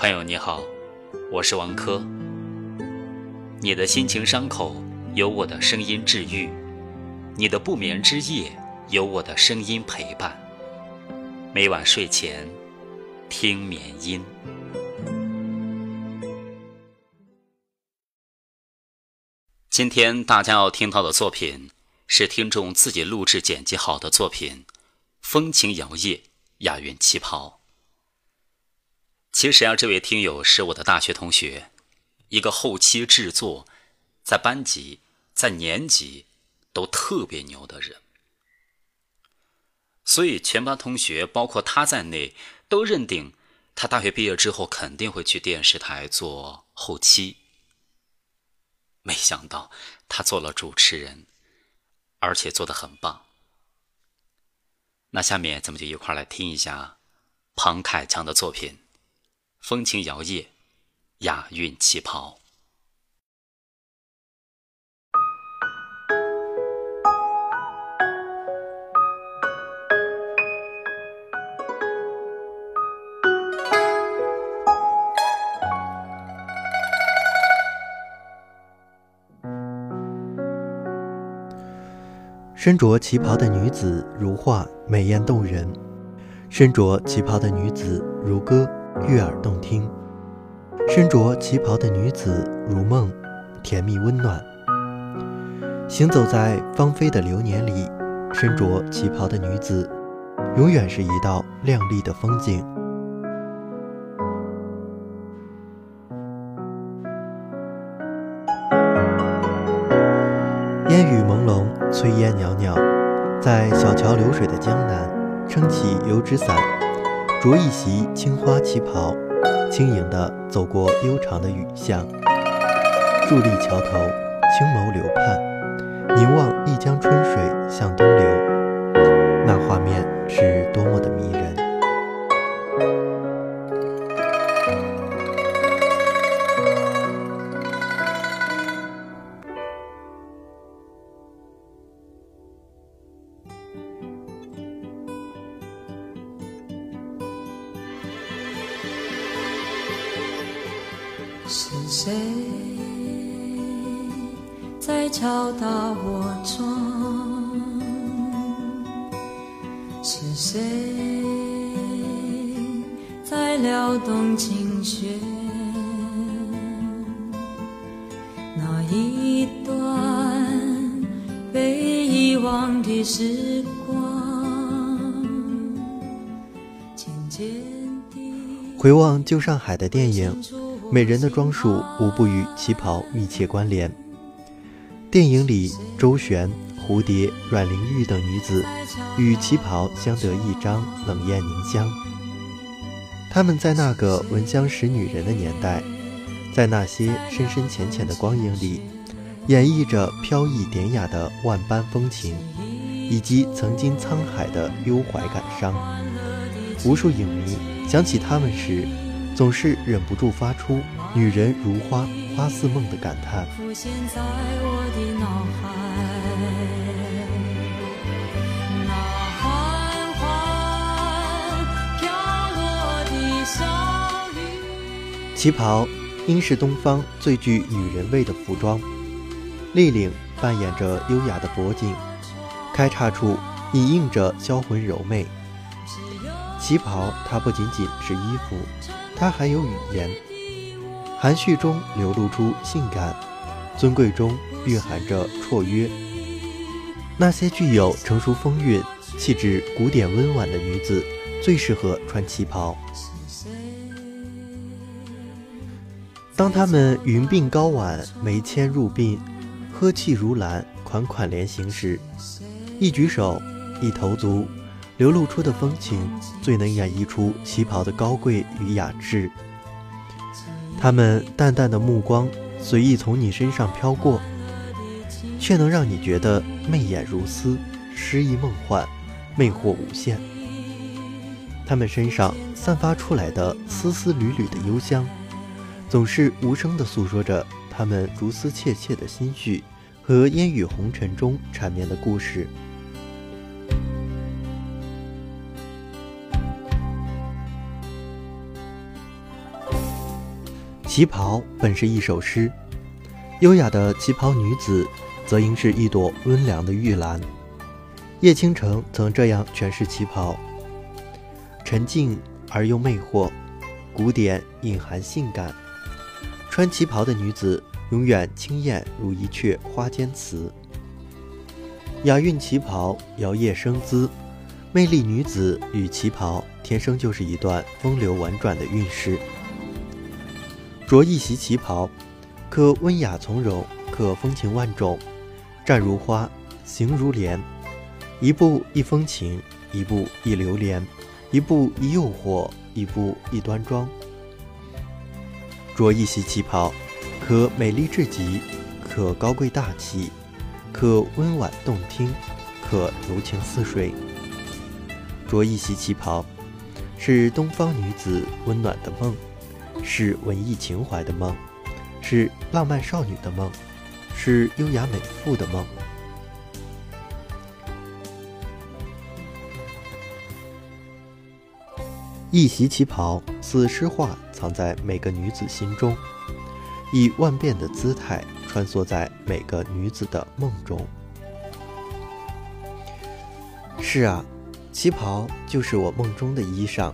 朋友你好，我是王珂。你的心情伤口有我的声音治愈，你的不眠之夜有我的声音陪伴。每晚睡前听眠音。今天大家要听到的作品是听众自己录制剪辑好的作品，《风情摇曳，雅韵旗袍》。其实啊，这位听友是我的大学同学，一个后期制作，在班级、在年级都特别牛的人。所以全班同学，包括他在内，都认定他大学毕业之后肯定会去电视台做后期。没想到他做了主持人，而且做的很棒。那下面咱们就一块来听一下庞凯强的作品。风情摇曳，雅韵旗袍。身着旗袍的女子如画，美艳动人；身着旗袍的女子如歌。悦耳动听，身着旗袍的女子如梦，甜蜜温暖。行走在芳菲的流年里，身着旗袍的女子，永远是一道亮丽的风景。烟雨朦胧，炊烟袅袅，在小桥流水的江南，撑起油纸伞。着一袭青花旗袍，轻盈地走过悠长的雨巷，伫立桥头，青眸流盼，凝望一江春水是谁在敲打我窗？是谁在撩动琴弦？那一段被遗忘的时光，渐渐地回望旧上海的电影。美人的装束无不与旗袍密切关联。电影里，周璇、蝴蝶、阮玲玉等女子与旗袍相得益彰，冷艳凝香。她们在那个闻香识女人的年代，在那些深深浅浅的光影里，演绎着飘逸典雅的万般风情，以及曾经沧海的忧怀感伤。无数影迷想起她们时。总是忍不住发出“女人如花，花似梦”的感叹。旗袍应是东方最具女人味的服装，立领扮演着优雅的脖颈，开叉处隐映着销魂柔媚。旗袍它不仅仅是衣服。它还有语言，含蓄中流露出性感，尊贵中蕴含着绰约。那些具有成熟风韵、气质古典温婉的女子，最适合穿旗袍。当她们云鬓高挽，眉纤入鬓，呵气如兰，款款连行时，一举手，一投足。流露出的风情，最能演绎出旗袍的高贵与雅致。他们淡淡的目光随意从你身上飘过，却能让你觉得媚眼如丝，诗意梦幻，魅惑无限。他们身上散发出来的丝丝缕缕的幽香，总是无声地诉说着他们如丝切切的心绪和烟雨红尘中缠绵的故事。旗袍本是一首诗，优雅的旗袍女子，则应是一朵温凉的玉兰。叶倾城曾这样诠释旗袍：沉静而又魅惑，古典隐含性感。穿旗袍的女子，永远清艳如一阙花间词。雅韵旗袍，摇曳生姿，魅力女子与旗袍，天生就是一段风流婉转的韵事。着一袭旗袍，可温雅从容，可风情万种。站如花，行如莲，一步一风情，一步一流连，一步一诱惑，一步一端庄。着一袭旗袍，可美丽至极，可高贵大气，可温婉动听，可柔情似水。着一袭旗袍，是东方女子温暖的梦。是文艺情怀的梦，是浪漫少女的梦，是优雅美妇的梦。一袭旗袍，似诗画，藏在每个女子心中，以万变的姿态穿梭在每个女子的梦中。是啊，旗袍就是我梦中的衣裳，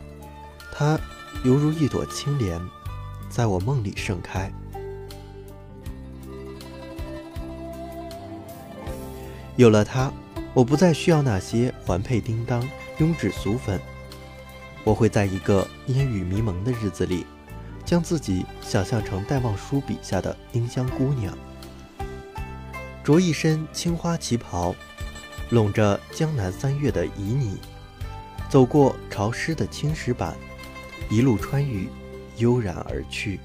它犹如一朵青莲。在我梦里盛开。有了它，我不再需要那些环佩叮当、庸脂俗粉。我会在一个烟雨迷蒙的日子里，将自己想象成戴望舒笔下的丁香姑娘，着一身青花旗袍，拢着江南三月的旖旎，走过潮湿的青石板，一路穿雨。悠然而去。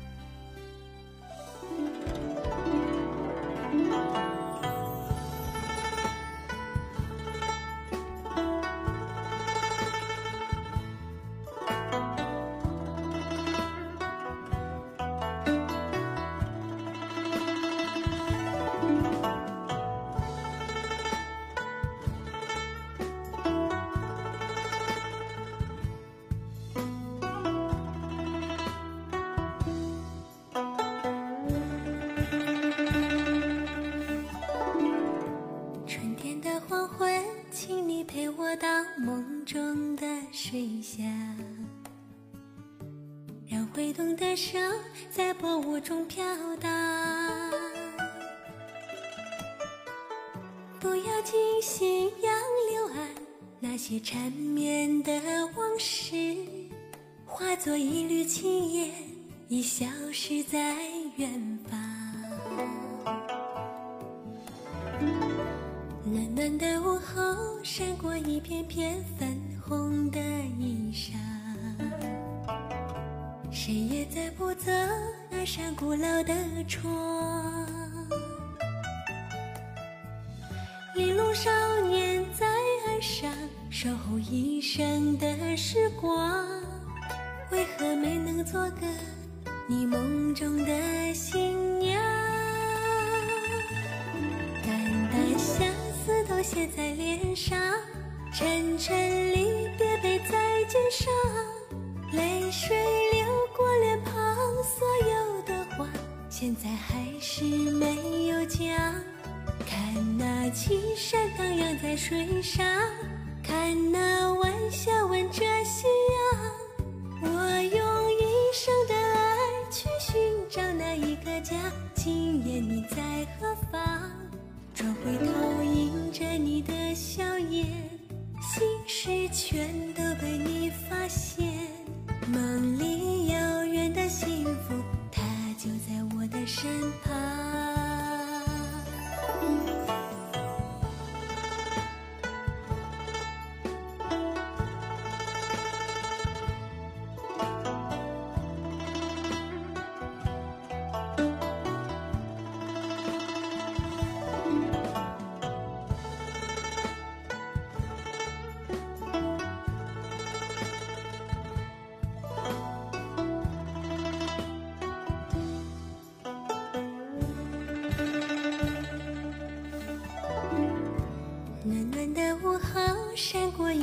手在薄雾中飘荡，不要惊醒杨柳岸那些缠绵的往事，化作一缕青烟，已消失在远方。暖暖的午后，闪过一片片粉红的不责那扇古老的窗，玲珑少年在岸上守候一生的时光，为何没能做个你梦中的新娘？淡淡相思都写在脸上，沉沉离别背在肩上，泪水流。现在还是没有讲。看那青山荡漾在水上，看那晚霞吻着夕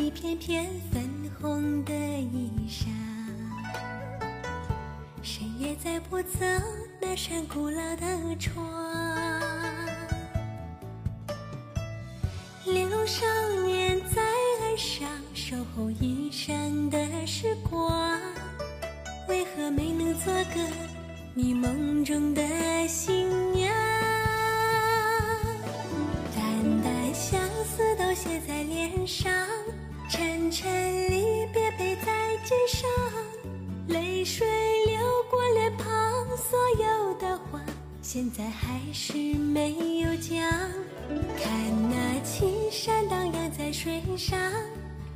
一片片粉红的衣裳，谁也载不走那扇古老的窗。留少年在岸上守候一生的时光，为何没能做个你梦中的新娘？淡淡相思都写在脸上，晨离别背在肩上，泪水流过脸庞，所有的话现在还是没有讲。看那青山荡漾在水上，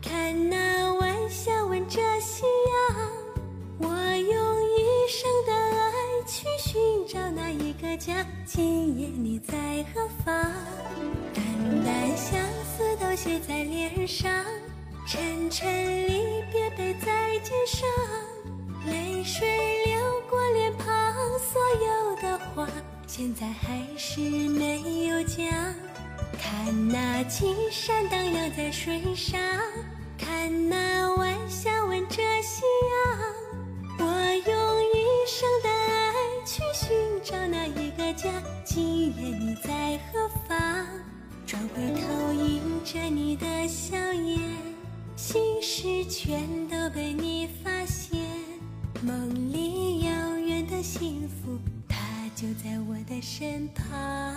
看那晚霞吻着夕阳。我用一生的爱去寻找那一个家，今夜你在何方？淡淡相思都写在脸上，沉沉离别背在肩上，泪水流过脸庞，所有的话现在还是没有讲。看那青山荡漾在水上，看那晚霞吻着夕阳。我用一生的爱去寻找那一个家，今夜你在何方？转回头迎着你的笑颜，是全都被你发现。梦里遥远的幸福，它就在我的身旁。